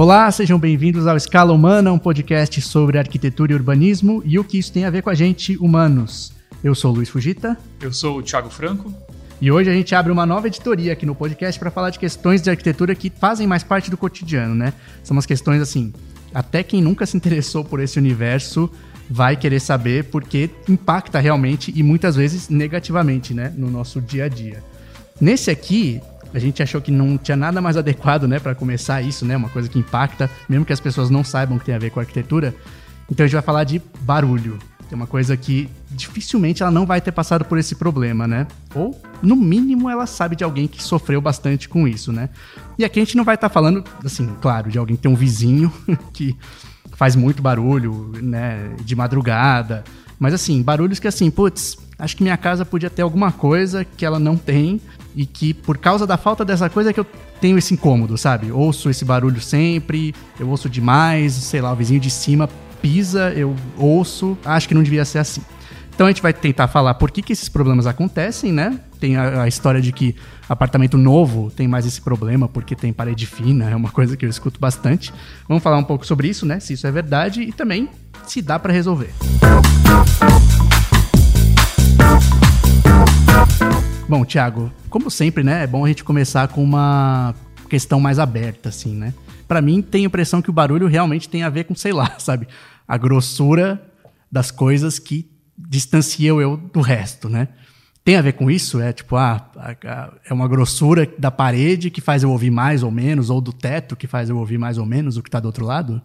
Olá, sejam bem-vindos ao Escala Humana, um podcast sobre arquitetura e urbanismo e o que isso tem a ver com a gente, humanos. Eu sou o Luiz Fugita. Eu sou o Thiago Franco. E hoje a gente abre uma nova editoria aqui no podcast para falar de questões de arquitetura que fazem mais parte do cotidiano, né? São umas questões assim, até quem nunca se interessou por esse universo vai querer saber porque impacta realmente e muitas vezes negativamente, né, no nosso dia a dia. Nesse aqui, a gente achou que não tinha nada mais adequado, né, para começar isso, né, uma coisa que impacta, mesmo que as pessoas não saibam que tem a ver com arquitetura. Então a gente vai falar de barulho. É uma coisa que dificilmente ela não vai ter passado por esse problema, né? Ou, no mínimo, ela sabe de alguém que sofreu bastante com isso, né? E aqui a gente não vai estar tá falando, assim, claro, de alguém que tem um vizinho que faz muito barulho, né, de madrugada. Mas assim, barulhos que assim, putz, acho que minha casa podia ter alguma coisa que ela não tem e que por causa da falta dessa coisa é que eu tenho esse incômodo, sabe? Ouço esse barulho sempre, eu ouço demais, sei lá, o vizinho de cima pisa, eu ouço, acho que não devia ser assim. Então a gente vai tentar falar por que, que esses problemas acontecem, né? Tem a, a, história de que apartamento novo tem mais esse problema porque tem parede fina, é uma coisa que eu escuto bastante. Vamos falar um pouco sobre isso, né? Se isso é verdade e também se dá para resolver. Bom, Thiago, como sempre, né? É bom a gente começar com uma questão mais aberta, assim, né? para mim tem a impressão que o barulho realmente tem a ver com, sei lá, sabe, a grossura das coisas que distanciam eu do resto, né? Tem a ver com isso? É tipo, ah, é uma grossura da parede que faz eu ouvir mais ou menos, ou do teto que faz eu ouvir mais ou menos o que está do outro lado?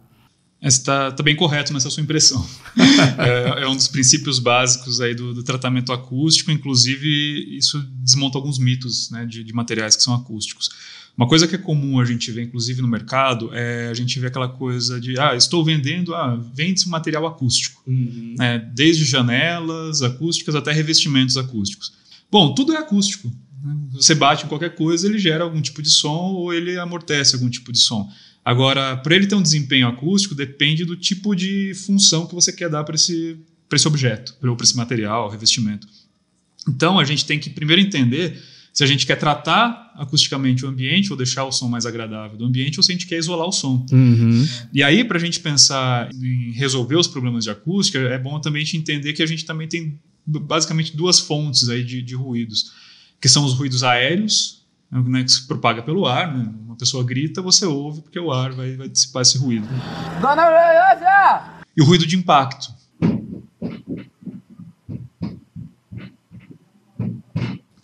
Está tá bem correto nessa sua impressão. é, é, um dos princípios básicos aí do, do, tratamento acústico, inclusive isso desmonta alguns mitos né, de, de materiais que são acústicos. Uma coisa que é comum a gente ver, inclusive no mercado, é a gente vê aquela coisa de, ah, estou vendendo, ah, vende-se um material acústico. Uhum. Né? Desde janelas acústicas até revestimentos acústicos. Bom, tudo é acústico. Né? Você bate em qualquer coisa, ele gera algum tipo de som ou ele amortece algum tipo de som. Agora, para ele ter um desempenho acústico, depende do tipo de função que você quer dar para esse, esse objeto, para esse material, revestimento. Então, a gente tem que primeiro entender se a gente quer tratar acusticamente o ambiente ou deixar o som mais agradável do ambiente ou se a gente quer isolar o som. Uhum. E aí, para a gente pensar em resolver os problemas de acústica, é bom também a gente entender que a gente também tem basicamente duas fontes aí de, de ruídos, que são os ruídos aéreos, né, que se propaga pelo ar. Né? Uma pessoa grita, você ouve, porque o ar vai, vai dissipar esse ruído. Dona E o ruído de impacto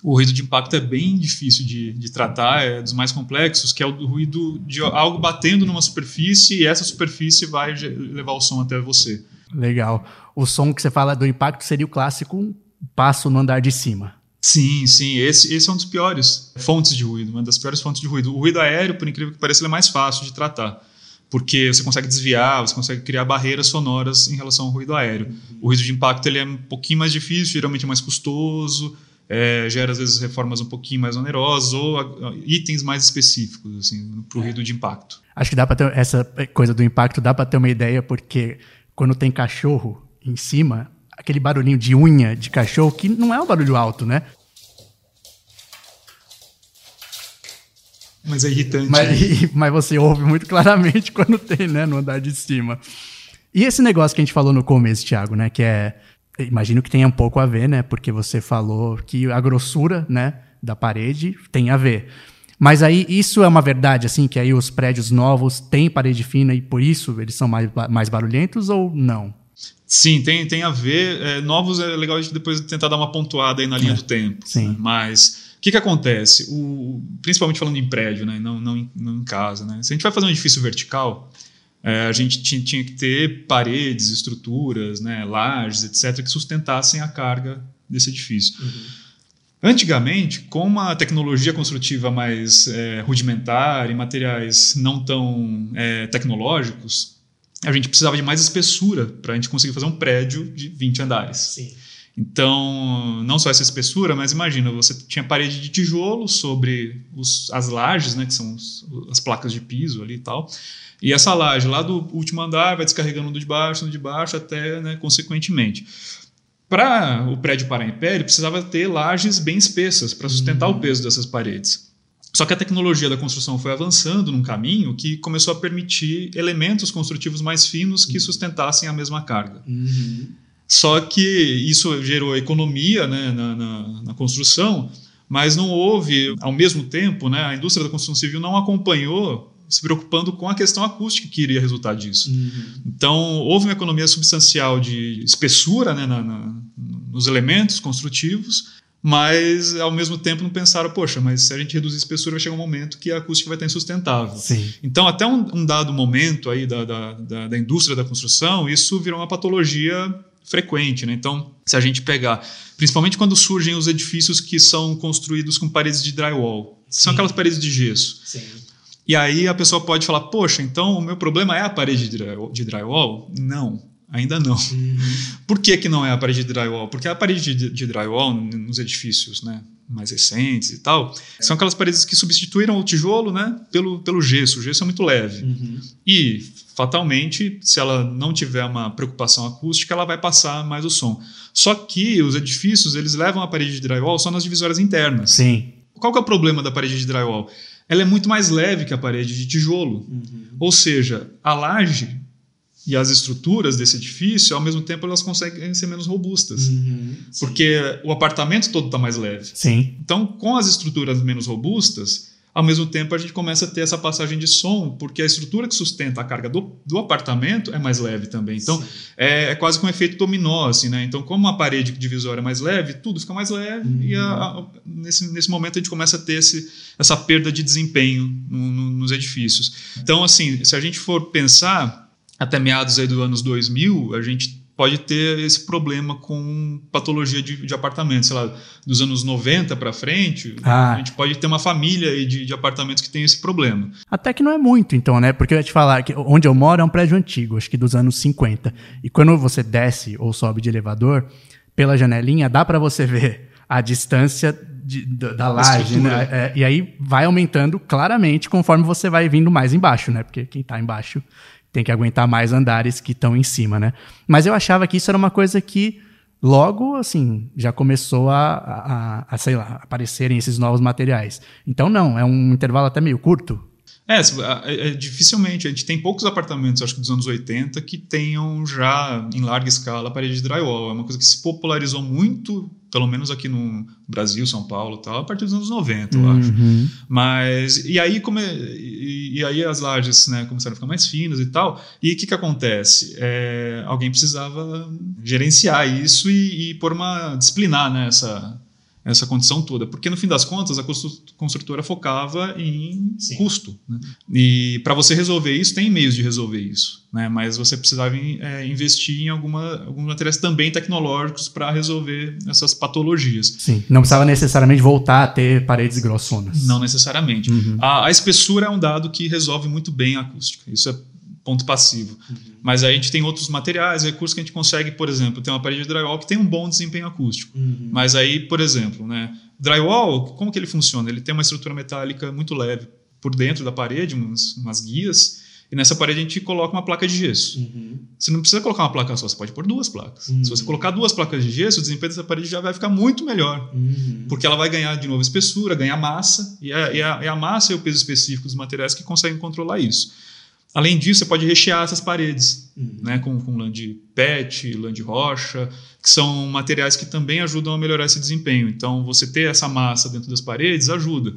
o ruído de impacto é bem difícil de, de, tratar, é dos mais complexos, que é o ruído de algo batendo numa superfície e essa superfície vai levar o som até você. Legal. O som que você fala do impacto seria o clássico passo no andar de cima. Sim, sim. Esse, esse é um dos piores fontes de ruído, uma das piores fontes de ruído. O ruído aéreo, por incrível que pareça, é mais fácil de tratar porque você consegue desviar, você consegue criar barreiras sonoras em relação ao ruído aéreo. O ruído de impacto ele é um pouquinho mais difícil, geralmente é mais custoso, é, gera às vezes reformas um pouquinho mais onerosas ou a, itens mais específicos assim para o ruído de impacto. Acho que dá para ter essa coisa do impacto dá para ter uma ideia porque quando tem cachorro em cima aquele barulhinho de unha de cachorro que não é um barulho alto, né? Mas é irritante. Mas, né? mas você ouve muito claramente quando tem, né, no andar de cima. E esse negócio que a gente falou no começo, Thiago, né, que é Imagino que tenha um pouco a ver, né? Porque você falou que a grossura, né, da parede tem a ver. Mas aí isso é uma verdade, assim, que aí os prédios novos têm parede fina e por isso eles são mais, mais barulhentos ou não? Sim, tem, tem a ver. É, novos é legal a gente depois tentar dar uma pontuada aí na linha é, do tempo. Sim. Né? Mas o que, que acontece? O, principalmente falando em prédio, né? não, não, não em casa. Né? Se a gente vai fazer um edifício vertical, é, a gente tinha, tinha, que ter paredes, estruturas, né, lajes, etc., que sustentassem a carga desse edifício. Uhum. Antigamente, com uma tecnologia construtiva mais é, rudimentar e materiais não tão é, tecnológicos, a gente precisava de mais espessura para a gente conseguir fazer um prédio de 20 andares. Sim. Então, não só essa espessura, mas imagina, você tinha parede de tijolo sobre os, as lajes, né, que são os, as placas de piso ali e tal, e essa laje lá do último andar vai descarregando do de baixo, do de baixo, até, né, consequentemente. Para o prédio parar em pé, ele precisava ter lajes bem espessas para sustentar o peso dessas paredes. Só que a tecnologia da construção foi avançando num caminho que começou a permitir elementos construtivos mais finos que sustentassem a mesma carga. Uhum. Só que isso gerou economia né, na, na, na, construção, mas não houve, ao mesmo tempo, né, a indústria da construção civil não acompanhou se preocupando com a questão acústica que iria resultar disso. Uhum. Então, houve uma economia substancial de espessura né, na, na, nos elementos construtivos, mas ao mesmo tempo não pensaram, poxa, mas se a gente reduzir a espessura vai chegar um momento que a acústica vai estar insustentável. Sim. Então, até um, um dado momento aí da, da, da, da, indústria da construção, isso virou uma patologia frequente. Né? Então, se a gente pegar, principalmente quando surgem os edifícios que são construídos com paredes de drywall, Sim. são aquelas paredes de gesso. Sim. E aí a pessoa pode falar, poxa, então o meu problema é a parede de drywall? Não. Ainda não. Uhum. Por que, que não é a parede de drywall? Porque a parede de, de drywall nos edifícios né, mais recentes e tal, são aquelas paredes que substituíram o tijolo né, pelo, pelo gesso. O gesso é muito leve. Uhum. E, fatalmente, se ela não tiver uma preocupação acústica, ela vai passar mais o som. Só que os edifícios eles levam a parede de drywall só nas divisórias internas. Sim. Qual que é o problema da parede de drywall? Ela é muito mais leve que a parede de tijolo. Uhum. Ou seja, a laje e as estruturas desse edifício, ao mesmo tempo, elas conseguem ser menos robustas. Uhum, porque o apartamento todo está mais leve. Sim. Então, com as estruturas menos robustas, ao mesmo tempo a gente começa a ter essa passagem de som, porque a estrutura que sustenta a carga do, do apartamento é mais leve também. Então, é, é, quase que um efeito dominó, assim, né? Então, como a parede divisória é mais leve, tudo fica mais leve uhum. e a, a, nesse, nesse momento a gente começa a ter esse, essa perda de desempenho no, no, nos edifícios. Então, assim, se a gente for pensar até meados aí dos anos 2000, a gente pode ter esse problema com patologia de, de apartamentos. Sei lá, dos anos 90 para frente, ah. a gente pode ter uma família de, de, apartamentos que tem esse problema. Até que não é muito, então, né? Porque eu ia te falar que onde eu moro é um prédio antigo, acho que dos anos 50. E quando você desce ou sobe de elevador, pela janelinha, dá para você ver a distância de, da, da laje, né? É, e aí vai aumentando claramente conforme você vai vindo mais embaixo, né? Porque quem está embaixo tem que aguentar mais andares que estão em cima, né? Mas eu achava que isso era uma coisa que logo, assim, já começou a, a, a sei lá, aparecerem esses novos materiais. Então, não, é um intervalo até meio curto. É, é, é, dificilmente. A gente tem poucos apartamentos, acho que dos anos 80, que tenham já em larga escala parede de drywall. É uma coisa que se popularizou muito, pelo menos aqui no Brasil, São Paulo tal, a partir dos anos 90, eu uhum. acho. Mas, e aí, come, e, e, aí as lajes né, começaram a ficar mais finas e tal. E o que, que acontece? É, alguém precisava gerenciar isso e, e uma. disciplinar né, essa essa condição toda. Porque, no fim das contas, a construtora focava em Sim. custo. Né? E para você resolver isso, tem meios de resolver isso. Né? Mas você precisava é, investir em alguma, alguns materiais também tecnológicos para resolver essas patologias. Sim, não precisava necessariamente voltar a ter paredes grossonas. Não necessariamente. Uhum. A, a espessura é um dado que resolve muito bem a acústica. Isso é ponto passivo. Uhum. Mas aí a gente tem outros materiais, recursos que a gente consegue, por exemplo, ter uma parede de drywall que tem um bom desempenho acústico. Uhum. Mas aí, por exemplo, né, drywall, como que ele funciona? Ele tem uma estrutura metálica muito leve por dentro da parede, umas, umas guias, e nessa parede a gente coloca uma placa de gesso. Uhum. Você não precisa colocar uma placa só, você pode pôr duas placas. Uhum. Se você colocar duas placas de gesso, o desempenho dessa parede já vai ficar muito melhor. Uhum. Porque ela vai ganhar de novo espessura, ganhar massa, e é, e a, e a massa e o peso específico dos materiais que conseguem controlar isso. Além disso, você pode rechear essas paredes uhum. né, com, com lã de PET, lã de rocha, que são materiais que também ajudam a melhorar esse desempenho. Então, você ter essa massa dentro das paredes ajuda.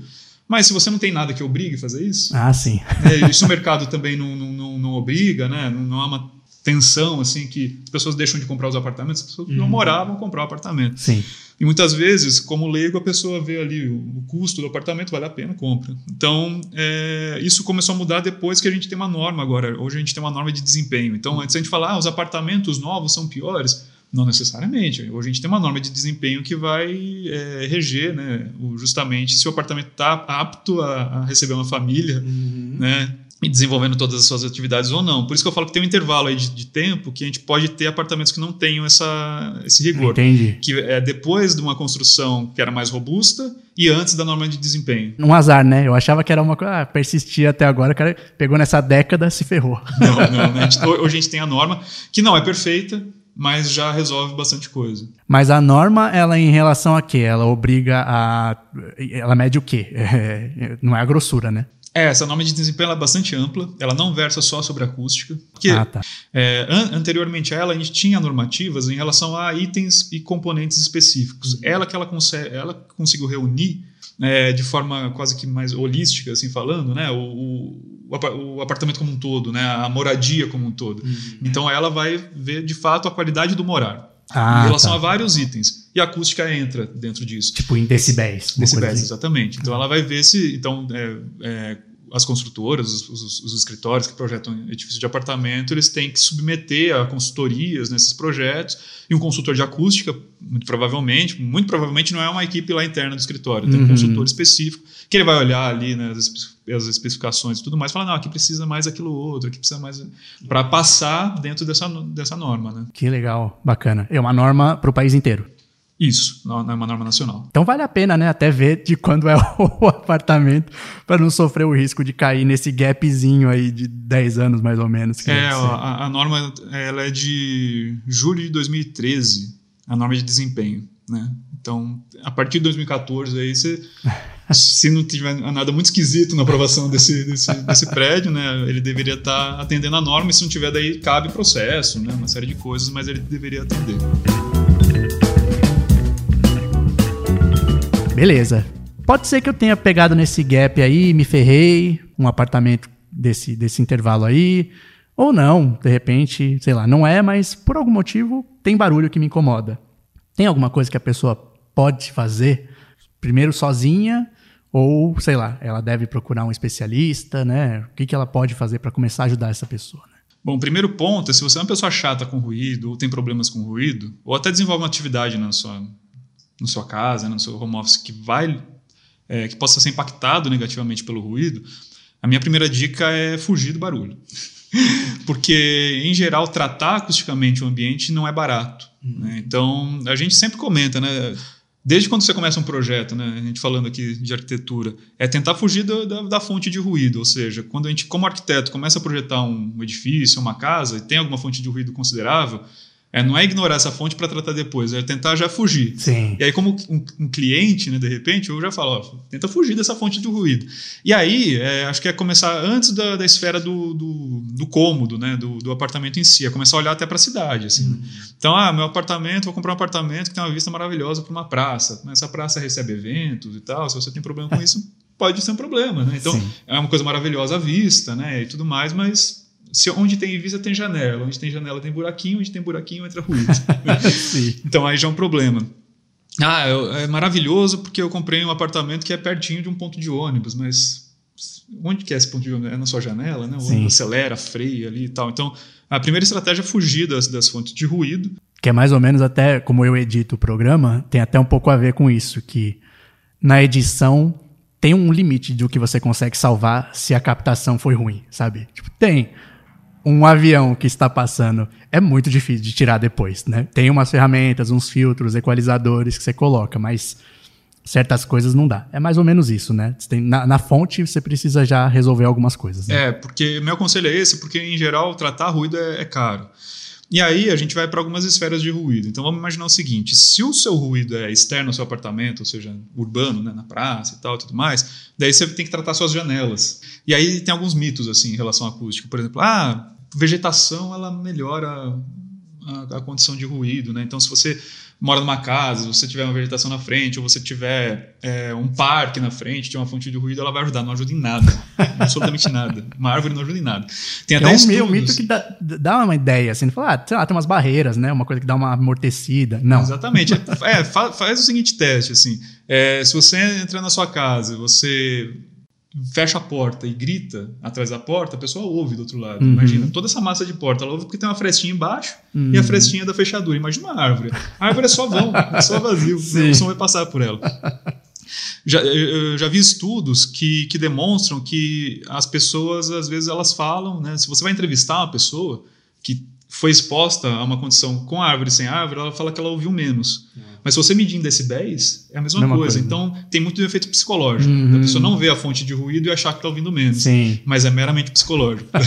Mas se você não tem nada que obrigue a fazer isso, ah, sim. É, isso o mercado também não, não, não, não obriga, né? não, não há uma tensão assim que as pessoas deixam de comprar os apartamentos, as pessoas Uhum. não moravam comprar o apartamento. Sim. E muitas vezes, como leigo, a pessoa vê ali o, custo do apartamento, vale a pena, compra. Então, é, isso começou a mudar depois que a gente tem uma norma agora. Hoje a gente tem uma norma de desempenho. Então, antes a gente falar, ah, os apartamentos novos são piores. Não necessariamente. Hoje a gente tem uma norma de desempenho que vai é, reger né, justamente se o apartamento está apto a, a receber uma família Uhum. né, e desenvolvendo todas as suas atividades ou não. Por isso que eu falo que tem um intervalo aí de, de tempo que a gente pode ter apartamentos que não tenham essa, esse rigor Entendi. que é depois de uma construção que era mais robusta e antes da norma de desempenho. Um azar, né? Eu achava que era uma coisa. Ah, persistia até agora, o cara pegou nessa década se ferrou. Não, não, né? Hoje a gente tem a norma que não é perfeita, mas já resolve bastante coisa. Mas a norma, ela em relação a quê? Ela obriga a. Ela mede o quê? É, não é a grossura, né? É, essa norma de desempenho é bastante ampla, ela não versa só sobre acústica. Porque ah, tá. é, an anteriormente a ela, a gente tinha normativas em relação a itens e componentes específicos. Ela que ela, ela conseguiu reunir é, de forma quase que mais holística, assim falando, né? O, o, o, apartamento como um todo, né? A moradia como um todo. Uhum. Então ela vai ver de fato a qualidade do morar. Ah, em relação tá. a vários itens. E a acústica entra dentro disso. Tipo em decibéis. Decibéis, assim. exatamente. Então ela vai ver se. Então, é, é, as construtoras, os, os, os, escritórios que projetam edifícios de apartamento, eles têm que submeter a consultorias nesses projetos. E um consultor de acústica, muito provavelmente, muito provavelmente não é uma equipe lá interna do escritório, tem um uhum. consultor específico que ele vai olhar ali né, as, as especificações e tudo mais, falar não, aqui precisa mais aquilo outro, aqui precisa mais para passar dentro dessa, dessa norma, né? Que legal, bacana. É uma norma para o país inteiro. Isso, não é uma norma nacional. Então vale a pena, né? Até ver de quando é o apartamento para não sofrer o risco de cair nesse gapzinho aí de 10 anos mais ou menos. É, a, a, norma ela é de julho de 2013, a norma de desempenho, né? Então, a partir de 2014 aí você se não tiver nada muito esquisito na aprovação desse, desse, desse prédio, né, ele deveria estar tá atendendo a norma e se não tiver daí cabe processo, né, uma série de coisas, mas ele deveria atender. Beleza. Pode ser que eu tenha pegado nesse gap aí, me ferrei, um apartamento desse, desse intervalo aí. Ou não, de repente, sei lá, não é, mas por algum motivo tem barulho que me incomoda. Tem alguma coisa que a pessoa pode fazer, primeiro sozinha, ou sei lá, ela deve procurar um especialista, né? O que, que ela pode fazer para começar a ajudar essa pessoa? Né? Bom, primeiro ponto é se você é uma pessoa chata com ruído, ou tem problemas com ruído, ou até desenvolve uma atividade na sua, na sua casa, né, no seu home office, que vai é, que possa ser impactado negativamente pelo ruído, a minha primeira dica é fugir do barulho. Porque, em geral, tratar acusticamente o ambiente não é barato. Uhum. Né? Então, a gente sempre comenta, né? Desde quando você começa um projeto, né, a gente falando aqui de arquitetura, é tentar fugir da, da, da, fonte de ruído. Ou seja, quando a gente, como arquiteto, começa a projetar um edifício, uma casa, e tem alguma fonte de ruído considerável, é, não é ignorar essa fonte para tratar depois, é tentar já fugir. Sim. E aí, como um, um, cliente, né, de repente, eu já falo, ó, tenta fugir dessa fonte de ruído. E aí, é, acho que é começar antes da, da esfera do, do, do cômodo, né, do, do, apartamento em si, é começar a olhar até para a cidade. Assim, uhum. Então, ah, meu apartamento, vou comprar um apartamento que tem uma vista maravilhosa para uma praça. Essa praça recebe eventos e tal, se você tem problema com isso, pode ser um problema. Né? Então, Sim. é uma coisa maravilhosa a vista né, e tudo mais, mas se onde tem vista tem janela, onde tem janela tem buraquinho, onde tem buraquinho entra ruído. então aí já é um problema. Ah, é, maravilhoso porque eu comprei um apartamento que é pertinho de um ponto de ônibus, mas onde que é esse ponto de ônibus? É na sua janela, né? O ônibus acelera, freia ali e tal. Então, a primeira estratégia é fugir das, das fontes de ruído. Que é mais ou menos até, como eu edito o programa, tem até um pouco a ver com isso, que na edição tem um limite do que você consegue salvar se a captação foi ruim, sabe? Tipo, tem um avião que está passando é muito difícil de tirar depois, né? Tem umas ferramentas, uns filtros, equalizadores que você coloca, mas certas coisas não dá. É mais ou menos isso, né? Tem, na, na, fonte você precisa já resolver algumas coisas. Né? É, porque meu conselho é esse, porque em geral tratar ruído é, é caro. E aí a gente vai para algumas esferas de ruído. Então vamos imaginar o seguinte: se o seu ruído é externo ao seu apartamento, ou seja, urbano, né, na praça e tal, tudo mais, daí você tem que tratar suas janelas. E aí tem alguns mitos assim em relação ao acústico. Por exemplo, ah, vegetação ela melhora a, a, condição de ruído, né? Então, se você mora numa casa, se você tiver uma vegetação na frente, ou você tiver é, um parque na frente, tem uma fonte de ruído, ela vai ajudar. Não ajuda em nada. absolutamente nada. Uma árvore não ajuda em nada. Tem até é um meio mito que dá, dá, uma ideia, assim, fala, ah, sei lá, tem umas barreiras, né? Uma coisa que dá uma amortecida. Não. Exatamente. é, faz, faz o seguinte teste, assim. É, se você entrar na sua casa, você fecha a porta e grita atrás da porta, a pessoa ouve do outro lado. Uhum. Imagina, toda essa massa de porta, ela ouve porque tem uma frestinha embaixo uhum. e a uhum. frestinha da fechadura. Imagina uma árvore. A árvore é só vão, é só vazio, Sim. o som vai passar por ela. Já, eu já vi estudos que, que demonstram que as pessoas, às vezes, elas falam, né? Se você vai entrevistar uma pessoa que foi exposta a uma condição com árvore e sem árvore, ela fala que ela ouviu menos. Uhum Mas se você medir em decibéis, é a mesma, Mesma coisa. coisa. Então, tem muito do efeito psicológico. Uhum. A pessoa não vê a fonte de ruído e achar que está ouvindo menos. Sim. Mas é meramente psicológico.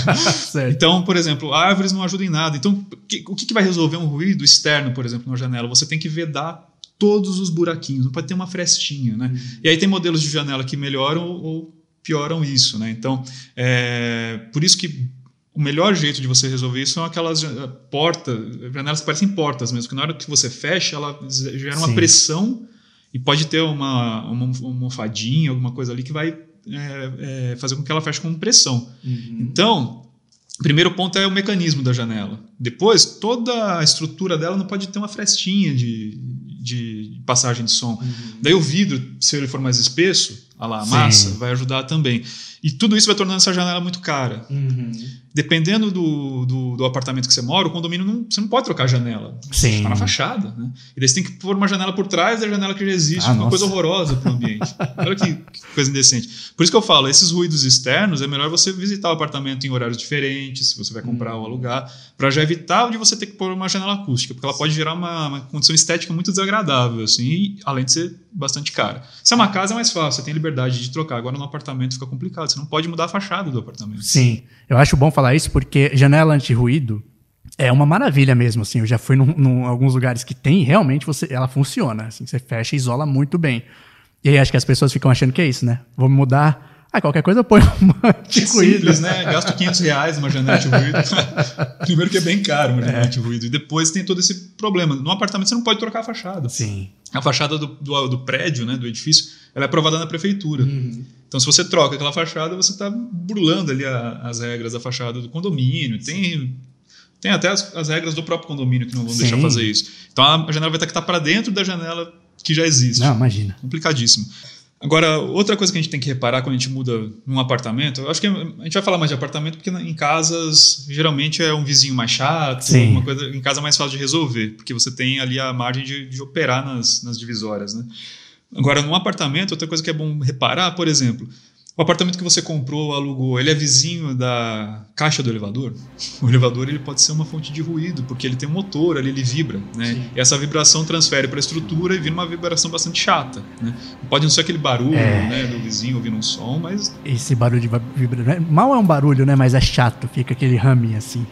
Então, por exemplo, árvores não ajudam em nada. Então, o que, que vai resolver um ruído externo, por exemplo, numa janela? Você tem que vedar todos os buraquinhos, não pode ter uma frestinha, né? E aí tem modelos de janela que melhoram ou, ou pioram isso, né? Então, é, por isso que o melhor jeito de você resolver isso são aquelas ja- portas, janelas que parecem portas mesmo, que na hora que você fecha, ela gera uma Sim. pressão e pode ter uma, uma, uma almofadinha, alguma coisa ali que vai é, é, fazer com que ela feche com pressão. Uhum. Então, o primeiro ponto é o mecanismo da janela. Depois, toda a estrutura dela não pode ter uma frestinha de, de passagem de som. Daí o vidro, se ele for mais espesso, a lá, a massa, vai ajudar também. E tudo isso vai tornando essa janela muito cara. Uhum. Dependendo do, do, do apartamento que você mora, o condomínio não, você não pode trocar a janela. Sim. Está na fachada. Né? E daí você tem que pôr uma janela por trás da janela que já existe. Ah, uma nossa. coisa horrorosa para o ambiente. Olha que, que coisa indecente. Por isso que eu falo, esses ruídos externos, é melhor você visitar o apartamento em horários diferentes, se você vai comprar Hum. ou alugar, para já evitar de você ter que pôr uma janela acústica, porque ela pode gerar uma, uma condição estética muito desagradável, assim, e, além de ser bastante cara. Se é uma casa é mais fácil, você tem liberdade de trocar. Agora no apartamento fica complicado, você não pode mudar a fachada do apartamento. Sim, eu acho bom falar isso porque janela anti-ruído é uma maravilha mesmo, assim. Eu já fui em alguns lugares que tem realmente você, ela funciona. Assim, você fecha e isola muito bem. E aí acho que as pessoas ficam achando que é isso, né? Vou mudar. Ah, qualquer coisa ponho uma anti-ruído. Simples, né? Gasto 500 reais numa janela de ruído. Primeiro que é bem caro uma janela de ruído. E depois tem todo esse problema. No apartamento você não pode trocar a fachada. Sim. A fachada do, do, do prédio, né, do edifício, ela é aprovada na prefeitura. Uhum. Então, se você troca aquela fachada, você está burlando ali a- as regras da fachada do condomínio. Tem, tem até as, as regras do próprio condomínio que não vão Sim. deixar fazer isso. Então, a, a janela vai ter que estar para dentro da janela que já existe. Não, imagina. Complicadíssimo. Agora, outra coisa que a gente tem que reparar quando a gente muda num apartamento, eu acho que a gente vai falar mais de apartamento porque em casas geralmente é um vizinho mais chato, Sim. uma coisa em casa é mais fácil de resolver, porque você tem ali a margem de, de operar nas, nas divisórias, né? Agora, num apartamento, outra coisa que é bom reparar, por exemplo, o apartamento que você comprou, alugou, ele é vizinho da caixa do elevador? O elevador ele pode ser uma fonte de ruído, porque ele tem um motor ali, ele vibra, né? Sim. E essa vibração transfere para a estrutura e vira uma vibração bastante chata, né? Pode não ser aquele barulho, É. né, do vizinho ouvindo um som, mas Esse barulho de vibra... né? Mal é um barulho, né? Mas é chato. Fica aquele humming assim.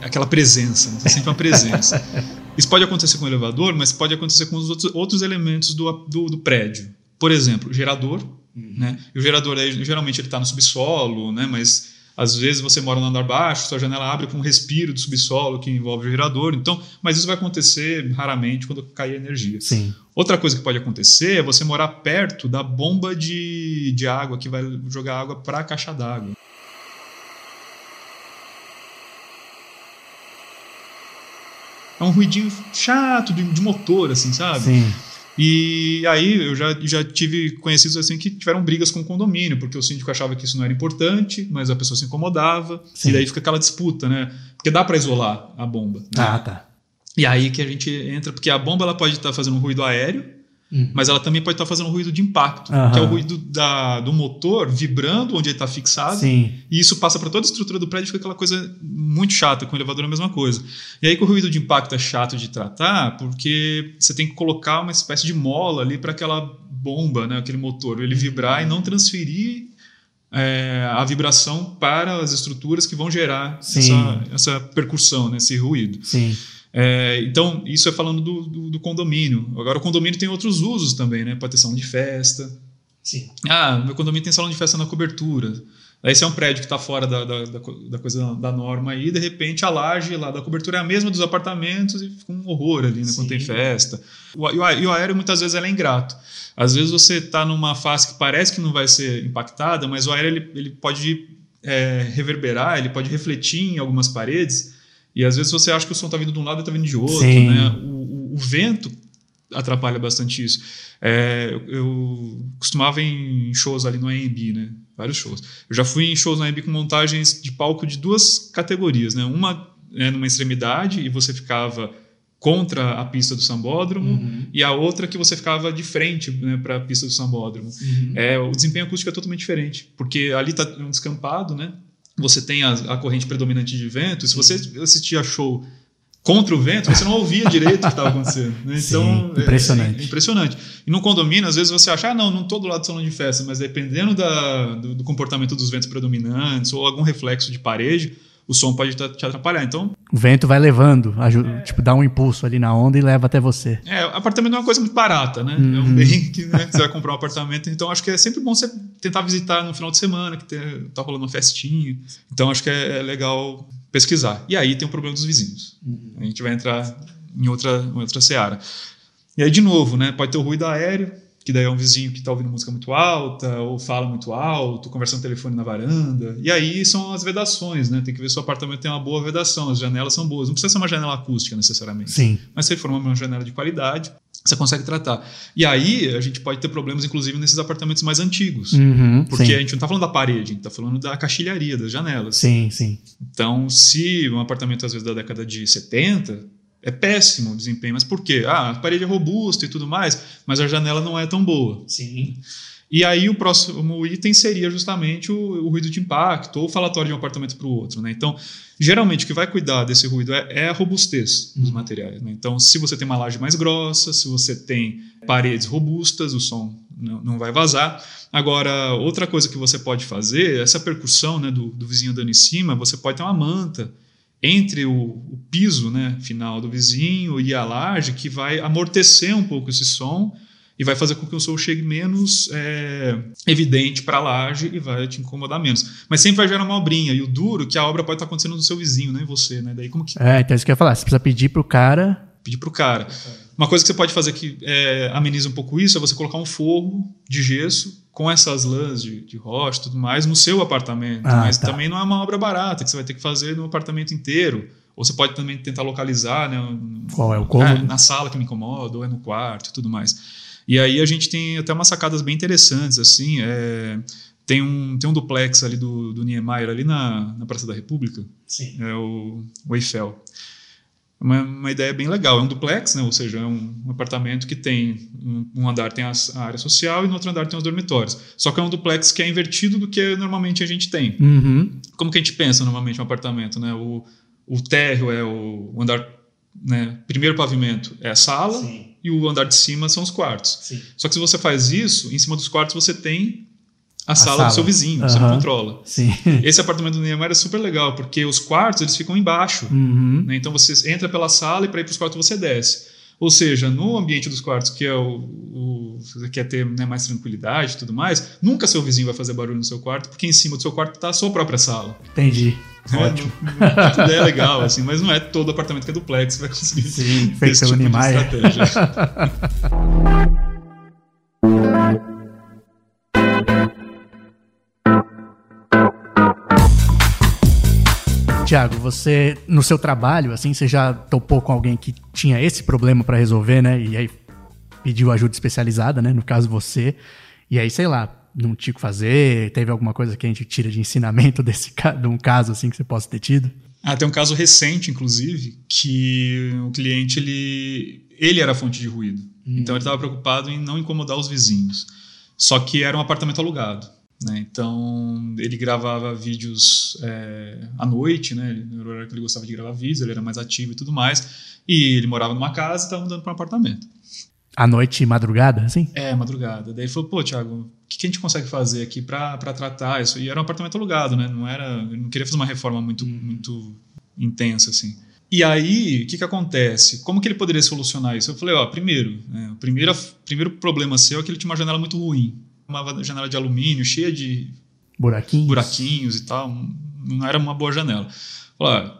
é aquela presença, né? Você sente uma presença. Isso pode acontecer com o elevador, mas pode acontecer com os outros, outros elementos do, do, do prédio. Por exemplo, o gerador, né? E o gerador aí, geralmente ele está no subsolo, né? Mas às vezes você mora no andar baixo, sua janela abre com um respiro do subsolo que envolve o gerador. Então, mas isso vai acontecer raramente quando cair energia. Sim. Outra coisa que pode acontecer é você morar perto da bomba de, de água que vai jogar água para a caixa d'água. É um ruidinho chato de, de motor, assim, sabe? Sim. E aí eu já, já tive conhecidos assim que tiveram brigas com o condomínio, porque o síndico achava que isso não era importante, mas a pessoa se incomodava, Sim. e daí fica aquela disputa, né? Porque dá para isolar a bomba. né? Ah, tá. E aí que a gente entra, porque a bomba ela pode estar fazendo um ruído aéreo, Uhum. mas ela também pode estar fazendo um ruído de impacto, Aham. que é o ruído da, do motor vibrando onde ele está fixado. Sim. E isso passa para toda a estrutura do prédio e fica aquela coisa muito chata, com o elevador é a mesma coisa. E aí que o ruído de impacto é chato de tratar, porque você tem que colocar uma espécie de mola ali para aquela bomba, né, aquele motor, ele vibrar e não transferir é, a vibração para as estruturas que vão gerar essa, essa percussão, né, esse ruído. Sim. É, então, isso é falando do, do- do condomínio. Agora, o condomínio tem outros usos também, né? Pode ter salão de festa. Sim. Ah, meu condomínio tem salão de festa na cobertura. Aí, se é um prédio que está fora da, da, da co- da coisa da norma aí, de repente a laje lá da cobertura é a mesma dos apartamentos e fica um horror ali, né? Quando Sim. tem festa. O, e, o, e o aéreo, muitas vezes, é ingrato. Às vezes você está numa face que parece que não vai ser impactada, mas o aéreo ele, ele pode é, reverberar, ele pode refletir em algumas paredes. E às vezes você acha que o som está vindo de um lado e está vindo de outro. Sim. Né? O, o- o vento atrapalha bastante isso. É, eu, eu costumava ir em shows ali no AMB, né? Vários shows. Eu já fui em shows no AMB com montagens de palco de duas categorias, né? Uma é numa extremidade e você ficava contra a pista do sambódromo Uhum. e a outra que você ficava de frente né, para a pista do sambódromo. Uhum. É, o desempenho acústico é totalmente diferente, porque ali está um descampado, né? Você tem a, a corrente predominante de vento, se você assistia show contra o vento, você não ouvia direito o que estava acontecendo. Né? Então, Sim, impressionante. É, é, impressionante. E no condomínio, às vezes você acha, ah, não, não estou do lado do salão de festa, mas dependendo da, do, do, comportamento dos ventos predominantes ou algum reflexo de parede, o som pode te atrapalhar. Então, o vento vai levando, ajuda, é, tipo, dá um impulso ali na onda e leva até você. É, apartamento é uma coisa muito barata, né? Uhum. É um uhum. bem que né, você vai comprar um apartamento, então acho que é sempre bom você tentar visitar no final de semana, que tá rolando uma festinha. Então acho que é, é legal pesquisar. E aí tem o problema dos vizinhos. Uhum. A gente vai entrar em outra, em outra seara. E aí, de novo, né? Pode ter o ruído aéreo, que daí é um vizinho que está ouvindo música muito alta, ou fala muito alto, conversando no telefone na varanda. E aí são as vedações, né? Tem que ver se o apartamento tem uma boa vedação, as janelas são boas. Não precisa ser uma janela acústica necessariamente. Sim. Mas se for uma janela de qualidade, você consegue tratar. E aí a gente pode ter problemas, inclusive, nesses apartamentos mais antigos. Uhum, porque sim. a gente não está falando da parede, a gente está falando da caixilharia, das janelas. Sim, sim. Então, se um apartamento, às vezes, da década de 70, é péssimo o desempenho. Mas por quê? Ah, a parede é robusta e tudo mais, mas a janela não é tão boa. Sim. E aí o próximo item seria justamente o, o ruído de impacto ou o falatório de um apartamento para o outro. Né? Então, geralmente o que vai cuidar desse ruído é, é a robustez dos uhum. materiais. Né? Então, se você tem uma laje mais grossa, se você tem paredes robustas, o som não, não vai vazar. Agora, outra coisa que você pode fazer, essa percussão né, do, do vizinho dando em cima, você pode ter uma manta entre o, o, piso né, final do vizinho e a laje que vai amortecer um pouco esse som e vai fazer com que o som chegue menos é, evidente para a laje e vai te incomodar menos. Mas sempre vai gerar uma obrinha. E o duro é que a obra pode estar acontecendo no seu vizinho, não em você. Né? Daí como que... É, então isso que eu ia falar. Você precisa pedir para o cara... Pedir para o cara. Uma coisa que você pode fazer que é, ameniza um pouco isso é você colocar um forro de gesso com essas lãs de, de rocha e tudo mais no seu apartamento. Ah, mas tá. também não é uma obra barata que você vai ter que fazer no apartamento inteiro. Ou você pode também tentar localizar, né? Qual é o cômodo? É, na sala que me incomoda, ou é no quarto e tudo mais. E aí a gente tem até umas sacadas bem interessantes, assim. É, tem, um, tem um duplex ali do, do Niemeyer, ali na, na Praça da República. Sim. É o, o Eiffel uma, uma ideia bem legal. É um duplex, né? ou seja, é um, um apartamento que tem um, um andar tem a, a, área social e no outro andar tem os dormitórios. Só que é um duplex que é invertido do que normalmente a gente tem. Uhum. Como que a gente pensa normalmente um apartamento? Né? O, o térreo é o, o andar, né? primeiro pavimento é a sala Sim. e o andar de cima são os quartos. Sim. Só que se você faz isso, em cima dos quartos você tem a, sala, sala, do seu vizinho, uhum. você não controla. Sim. Esse apartamento do Niemeyer é super legal, porque os quartos eles ficam embaixo. Uhum. Né? Então você entra pela sala e para ir para os quartos você desce. Ou seja, no ambiente dos quartos, que é o, o você quer ter né, mais tranquilidade e tudo mais, nunca seu vizinho vai fazer barulho no seu quarto, porque em cima do seu quarto está a sua própria sala. Entendi. É, Ótimo. Tudo é legal, assim, mas não é todo apartamento que é duplex que vai conseguir Sim, pelo tipo Niemeyer. Tiago, você no seu trabalho, assim, você já topou com alguém que tinha esse problema para resolver, né? E aí pediu ajuda especializada, né? No caso você. E aí, sei lá, não tinha o que fazer, teve alguma coisa que a gente tira de ensinamento desse de um caso assim que você possa ter tido? Ah, tem um caso recente, inclusive, que o cliente ele ele era a fonte de ruído. Hum. Então ele estava preocupado em não incomodar os vizinhos. Só que era um apartamento alugado. Né? Então, ele gravava vídeos é, à noite, né? no horário que ele gostava de gravar vídeos, ele era mais ativo e tudo mais. E ele morava numa casa e estava mudando para um apartamento. À noite, madrugada, assim? É, madrugada. Daí ele falou, pô, Thiago, o que, que a gente consegue fazer aqui para tratar isso? E era um apartamento alugado, né? Não era, ele não queria fazer uma reforma muito, hum. muito intensa, assim. E aí, o que, que acontece? Como que ele poderia solucionar isso? Eu falei, ó, primeiro, né, o primeiro, primeiro problema seu é que ele tinha uma janela muito ruim uma janela de alumínio cheia de buraquinhos, buraquinhos e tal. Não era uma boa janela. Falei,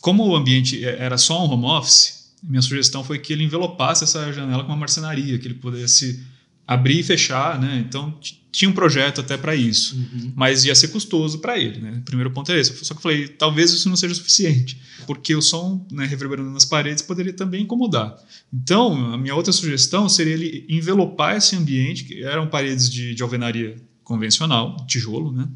como o ambiente era só um home office, minha sugestão foi que ele envelopasse essa janela com uma marcenaria, que ele pudesse abrir e fechar, né? Então tinha um projeto até para isso, uhum. mas ia ser custoso para ele, né? O primeiro ponto é esse. Só que eu falei, talvez isso não seja suficiente, porque o som né, reverberando nas paredes poderia também incomodar. Então, a minha outra sugestão seria ele envelopar esse ambiente, que eram paredes de, de alvenaria convencional, tijolo, né?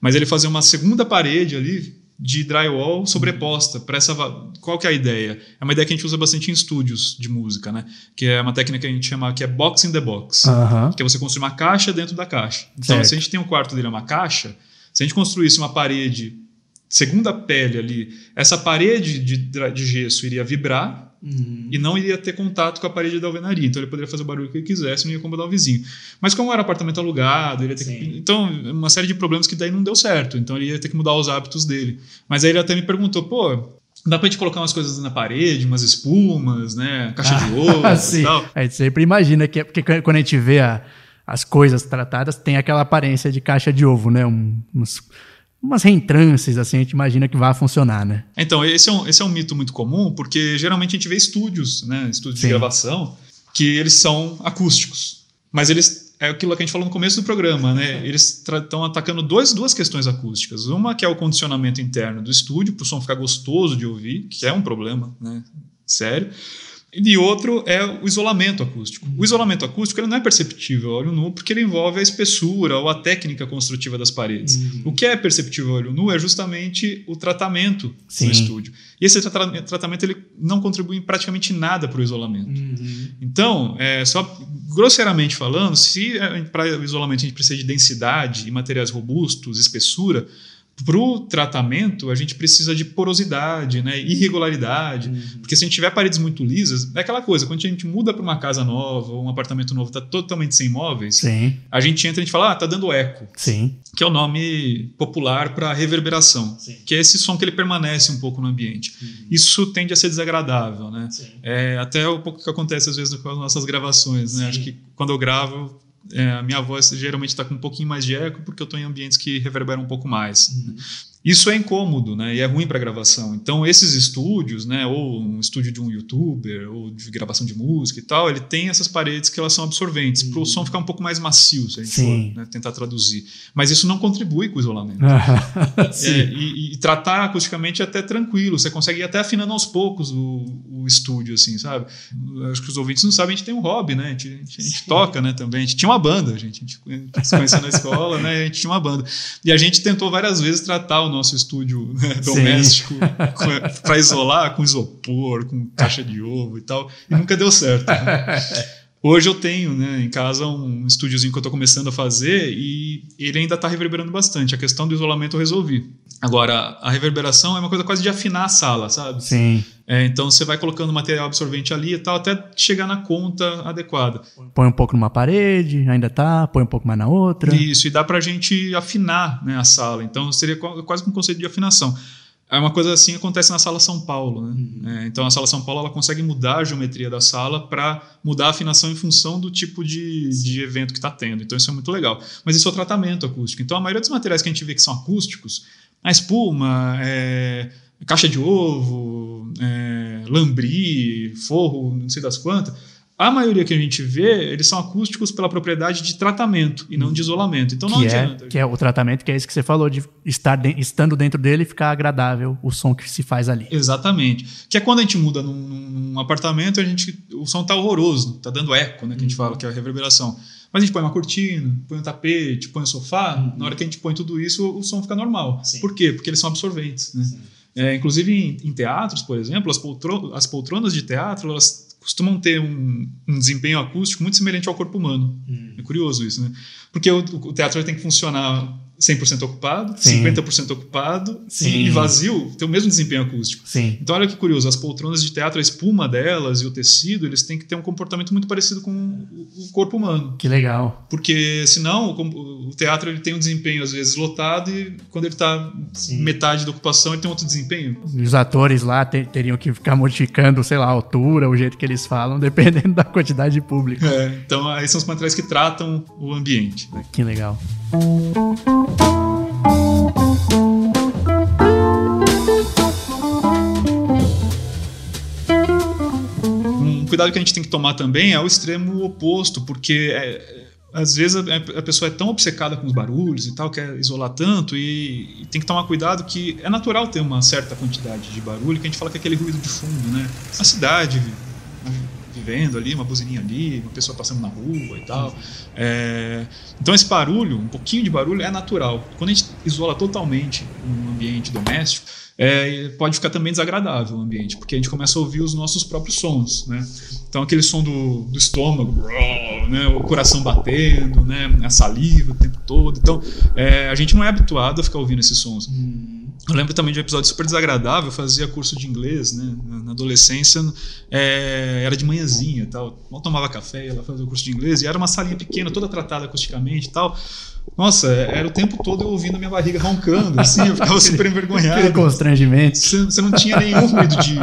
Mas ele fazer uma segunda parede ali de drywall sobreposta para essa qual que é a ideia? É uma ideia que a gente usa bastante em estúdios de música né? Que é uma técnica que a gente chama que é box in the box que é você construir uma caixa dentro da caixa. Então se a gente tem um quarto dele é uma caixa se a gente construísse uma parede segunda pele ali, essa parede de, de gesso iria vibrar uhum. e não iria ter contato com a parede da alvenaria. Então ele poderia fazer o barulho que ele quisesse, não ia incomodar o vizinho. Mas como era apartamento alugado, ele ia ter que, então uma série de problemas que daí não deu certo. Então ele ia ter que mudar os hábitos dele. Mas aí ele até me perguntou, pô, Dá pra gente colocar umas coisas na parede, umas espumas, né? Caixa de ovo e tal. A gente sempre imagina que é porque quando a gente vê a, as coisas tratadas, tem aquela aparência de caixa de ovo, né? Um, uns, umas reentrances, assim, a gente imagina que vai funcionar, né? Então, esse é um, esse é um mito muito comum, porque geralmente a gente vê estúdios, né? Estúdios Sim. de gravação, que eles são acústicos. Mas eles é aquilo que a gente falou no começo do programa, né? Eles estão atacando dois, duas questões acústicas. Uma que é o condicionamento interno do estúdio, para o som ficar gostoso de ouvir, que é um problema, né? Sério. E outro é o isolamento acústico. O isolamento acústico ele não é perceptível ao olho nu porque ele envolve a espessura ou a técnica construtiva das paredes. Uhum. O que é perceptível ao olho nu é justamente o tratamento Sim. no estúdio. E esse tratamento ele não contribui em praticamente nada para o isolamento. Uhum. Então, é, só grosseiramente falando, se é, para o isolamento a gente precisa de densidade e materiais robustos, espessura, para o tratamento, a gente precisa de porosidade, né, irregularidade, uhum. porque se a gente tiver paredes muito lisas, é aquela coisa, quando a gente muda para uma casa nova ou um apartamento novo está totalmente sem móveis, Sim. a gente entra e a gente fala, ah, tá dando eco, Sim. que é o nome popular para reverberação, Sim. que é esse som que ele permanece um pouco no ambiente. Uhum. Isso tende a ser desagradável, né? É até um pouco que acontece às vezes com as nossas gravações, né? Acho que quando eu gravo é, minha voz geralmente está com um pouquinho mais de eco porque eu estou em ambientes que reverberam um pouco mais. Uhum. Isso é incômodo, né? E é ruim para gravação. Então esses estúdios, né? Ou um estúdio de um YouTuber ou de gravação de música e tal, ele tem essas paredes que elas são absorventes uhum. para o som ficar um pouco mais macio, se a gente Sim. for né, tentar traduzir. Mas isso não contribui com o isolamento. é, e, e, tratar acusticamente é até tranquilo. Você consegue ir até afinando aos poucos o, o estúdio, assim, sabe? Acho que os ouvintes não sabem, a gente tem um hobby, né? A gente, a gente, a gente toca, né? Também. A gente tinha uma banda, a gente, a gente se conheceu na escola, né? A gente tinha uma banda. E a gente tentou várias vezes tratar o nosso estúdio né, doméstico para isolar com isopor, com caixa de ovo e tal, e nunca deu certo. Né? Hoje eu tenho né, em casa um estúdiozinho que eu estou começando a fazer e ele ainda está reverberando bastante. A questão do isolamento eu resolvi. Agora, a reverberação é uma coisa quase de afinar a sala, sabe? Sim. É, então você vai colocando material absorvente ali e tal, até chegar na conta adequada. Põe um pouco numa parede, ainda tá, põe um pouco mais na outra. Isso, e dá pra gente afinar né, a sala. Então seria quase um conceito de afinação. É uma coisa assim acontece na sala São Paulo, né? Uhum. É, então a sala São Paulo ela consegue mudar a geometria da sala para mudar a afinação em função do tipo de, de evento que está tendo. Então isso é muito legal. Mas isso é o tratamento acústico. Então a maioria dos materiais que a gente vê que são acústicos, a espuma, é, caixa de ovo, é, lambri, forro, não sei das quantas a maioria que a gente vê, eles são acústicos pela propriedade de tratamento e não de isolamento. Então não que é, adianta. É, que é o tratamento, que é isso que você falou, de estar de, estando dentro dele ficar agradável o som que se faz ali. Exatamente. Que é quando a gente muda num, num apartamento, a gente, o som tá horroroso, tá dando eco, né? Que a gente uhum. fala, que é a reverberação. Mas a gente põe uma cortina, põe um tapete, põe um sofá, uhum. na hora que a gente põe tudo isso, o som fica normal. Sim. Por quê? Porque eles são absorventes. Né? É, inclusive em, em, teatros, por exemplo, as, poltro as poltronas de teatro, elas costumam ter um, um, desempenho acústico muito semelhante ao corpo humano. Hum. É curioso isso, né? Porque o, o teatro tem que funcionar 100% ocupado, Sim. 50% ocupado Sim. e vazio tem o mesmo desempenho acústico. Sim. Então olha que curioso, as poltronas de teatro, a espuma delas e o tecido, eles têm que ter um comportamento muito parecido com o corpo humano. Que legal. Porque senão o, teatro ele tem um desempenho às vezes lotado e quando ele está metade da ocupação ele tem outro desempenho. Os atores lá teriam que ficar modificando, sei lá, a altura, o jeito que eles falam, dependendo da quantidade de público. É, então aí são os materiais que tratam o ambiente. Que legal. Um cuidado que a gente tem que tomar também é o extremo oposto, porque é, às vezes a, pessoa é tão obcecada com os barulhos e tal, quer isolar tanto, e, e, tem que tomar cuidado que é natural ter uma certa quantidade de barulho, que a gente fala que é aquele ruído de fundo, né? A cidade, vivendo ali, uma buzininha ali, uma pessoa passando na rua e tal. É, então esse barulho, um pouquinho de barulho é natural. Quando a gente isola totalmente um ambiente doméstico, é, pode ficar também desagradável o ambiente, porque a gente começa a ouvir os nossos próprios sons, né? Então aquele som do, do estômago, né? o coração batendo, né? a saliva o tempo todo. Então é, a gente não é habituado a ficar ouvindo esses sons. Hum. Eu lembro também de um episódio super desagradável, eu fazia curso de inglês, né? Na adolescência, é, era de manhãzinha tal. Mal tomava café, ia lá fazer o curso de inglês, e era uma salinha pequena, toda tratada acusticamente e tal. Nossa, era o tempo todo eu ouvindo a minha barriga roncando, assim, eu ficava super envergonhado. Aquele constrangimento. Você, você não tinha nenhum ruído de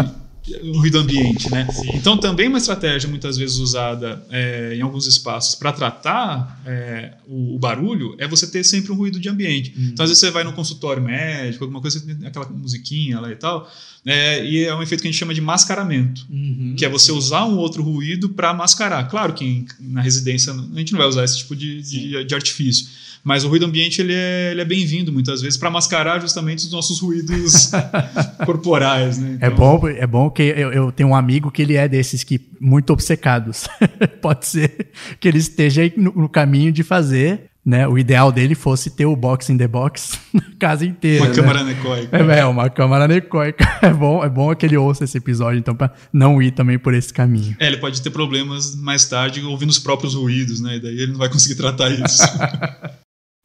o ruído ambiente, né? Sim. Então também uma estratégia muitas vezes usada é, em alguns espaços para tratar é, o, o, barulho é você ter sempre um ruído de ambiente. Uhum. Então às vezes você vai no consultório médico, alguma coisa, aquela musiquinha lá e tal, é, e é um efeito que a gente chama de mascaramento, uhum. que é você usar um outro ruído para mascarar. Claro que na residência a gente não vai usar esse tipo de, de, de artifício. Mas o ruído ambiente ele é, ele é bem-vindo muitas vezes para mascarar justamente os nossos ruídos corporais. Né? É então... É bom, é bom que eu, eu, tenho um amigo que ele é desses que muito obcecados. Pode ser que ele esteja no, no caminho de fazer né? O ideal dele fosse ter o box in the box na casa inteira. Uma né? câmara anecoica. É, é, uma câmara anecoica. É bom, é bom que ele ouça esse episódio, então, para não ir também por esse caminho. É, ele pode ter problemas mais tarde ouvindo os próprios ruídos, né? E daí ele não vai conseguir tratar isso.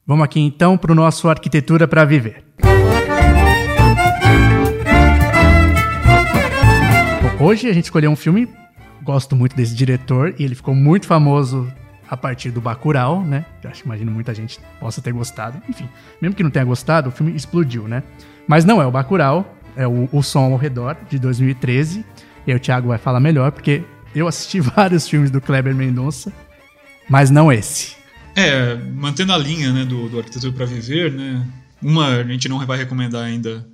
Vamos aqui então para o nosso Arquitetura para Viver. Hoje a gente escolheu um filme, gosto muito desse diretor, e ele ficou muito famoso a partir do Bacurau, né? Acho que imagino muita gente possa ter gostado. Enfim, mesmo que não tenha gostado, o filme explodiu, né? Mas não é o Bacurau, é o, o Som ao Redor, de 2013. E aí o Thiago vai falar melhor, porque eu assisti vários filmes do Kleber Mendonça, mas não esse. É, mantendo a linha né, do, do Arquitetura para Viver, né, uma a gente não vai recomendar ainda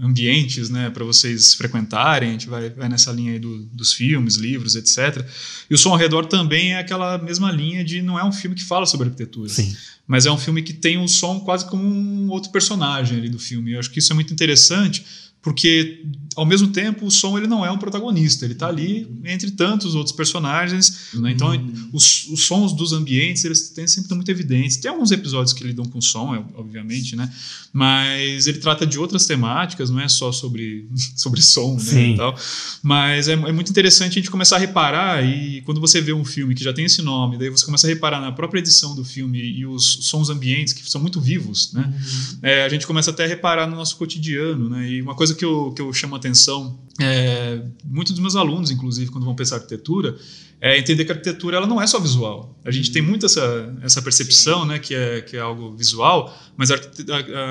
ambientes né, para vocês frequentarem, a gente vai, vai nessa linha aí do, dos filmes, livros, etc. E o Som ao Redor também é aquela mesma linha de não é um filme que fala sobre arquitetura, Sim. mas é um filme que tem o som quase como um outro personagem ali do filme. Eu acho que isso é muito interessante, porque ao mesmo tempo o som ele não é um protagonista, ele está ali entre tantos outros personagens, né? então uhum. os, os, sons dos ambientes eles têm, sempre estão muito evidentes. Tem alguns episódios que lidam com som, é, obviamente, né? Mas ele trata de outras temáticas, não é só sobre sobre som, né? tal. Mas é, é, muito interessante a gente começar a reparar e quando você vê um filme que já tem esse nome, daí você começa a reparar na própria edição do filme e os sons ambientes que são muito vivos, né? Uhum. É, a gente começa até a reparar no nosso cotidiano, né? E uma coisa que eu, que eu chamo a atenção, é, muitos dos meus alunos, inclusive, quando vão pensar arquitetura, é entender que a arquitetura ela não é só visual. A gente tem muito essa, essa percepção, né, que é, que é algo visual, mas a,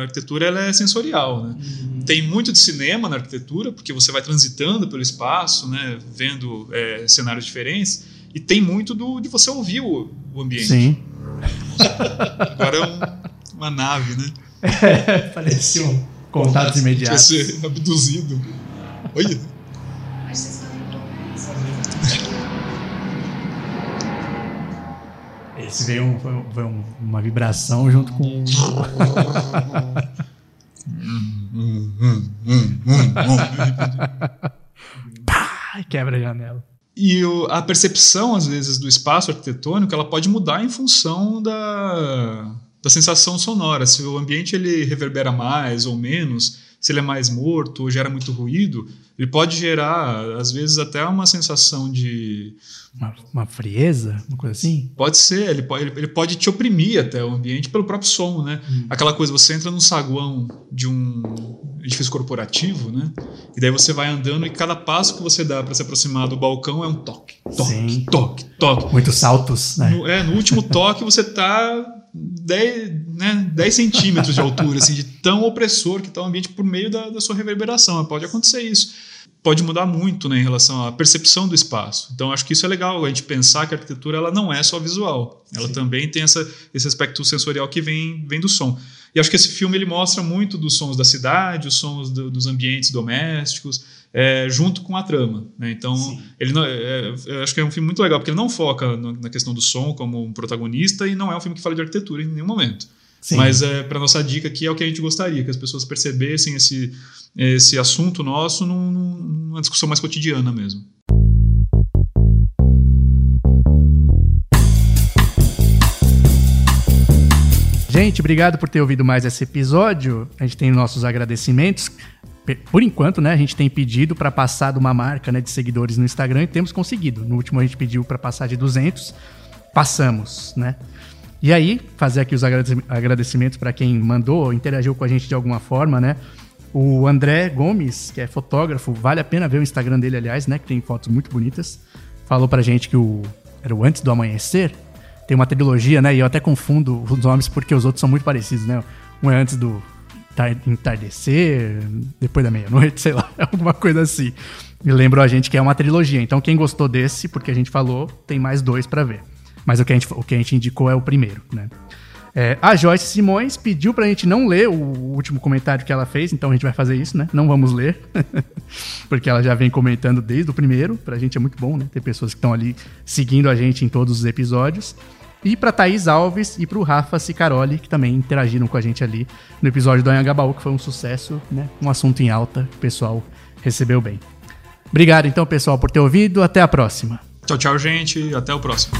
arquitetura ela é sensorial, né? Uhum. Tem muito de cinema na arquitetura, porque você vai transitando pelo espaço, né, vendo é, cenários diferentes, e tem muito do, de você ouvir o, o ambiente. Sim. Agora é um, uma nave, né? É, parece um Contatos imediatos. ser abduzido. Olha. Esse veio, um, foi um, uma vibração junto com. Pá, quebra a janela. E o, a percepção, às vezes, do espaço arquitetônico ela pode mudar em função da, da sensação sonora. Se o ambiente ele reverbera mais ou menos, se ele é mais morto ou gera muito ruído, ele pode gerar, às vezes, até uma sensação de. Uma, uma frieza, uma coisa assim? Pode ser, ele pode, ele pode te oprimir até o ambiente pelo próprio som, né? Hum. Aquela coisa, você entra num saguão de um edifício corporativo, né? E daí você vai andando e cada passo que você dá para se aproximar do balcão é um toque, toque, Sim. toque, toque. Muitos saltos, né? No, é, no último toque você tá 10, né, 10 centímetros de altura, assim, de tão opressor que está o ambiente por meio da, da sua reverberação. Pode acontecer isso. Pode mudar muito né, em relação à percepção do espaço. Então, acho que isso é legal, a gente pensar que a arquitetura ela não é só visual. Ela Sim. também tem essa, esse aspecto sensorial que vem, vem do som. E acho que esse filme ele mostra muito dos sons da cidade, os sons do, dos ambientes domésticos, é, junto com a trama. Né? Então, ele não, é, é, acho que é um filme muito legal, porque ele não foca no, na questão do som como um protagonista e não é um filme que fala de arquitetura em nenhum momento. Sim. Mas é, para nossa dica aqui é o que a gente gostaria, que as pessoas percebessem esse, esse assunto nosso num, numa discussão mais cotidiana mesmo. Gente, obrigado por ter ouvido mais esse episódio. A gente tem nossos agradecimentos por enquanto, né, a gente tem pedido para passar de uma marca né, de seguidores no Instagram e temos conseguido. No último a gente pediu para passar de 200, passamos, né? E aí, fazer aqui os agradecimentos para quem mandou, interagiu com a gente de alguma forma, né? O André Gomes, que é fotógrafo, vale a pena ver o Instagram dele, aliás, né? Que tem fotos muito bonitas. Falou pra gente que o era o Antes do Amanhecer. Tem uma trilogia, né? E eu até confundo os nomes porque os outros são muito parecidos, né? Um é antes do entardecer, depois da meia-noite, sei lá, alguma coisa assim. Me lembrou a gente que é uma trilogia. Então, quem gostou desse, porque a gente falou, tem mais dois para ver. Mas o que, a gente, o que a gente indicou é o primeiro, né? É, a Joyce Simões pediu pra gente não ler o último comentário que ela fez, então a gente vai fazer isso, né? Não vamos ler, porque ela já vem comentando desde o primeiro. Pra gente é muito bom, né? Ter pessoas que estão ali seguindo a gente em todos os episódios. E para Thaís Alves e para o Rafa Cicaroli, que também interagiram com a gente ali no episódio do Anhangabaú, que foi um sucesso, né? Um assunto em alta, o pessoal recebeu bem. Obrigado então, pessoal, por ter ouvido. Até a próxima. Tchau, tchau, gente. Até o próximo.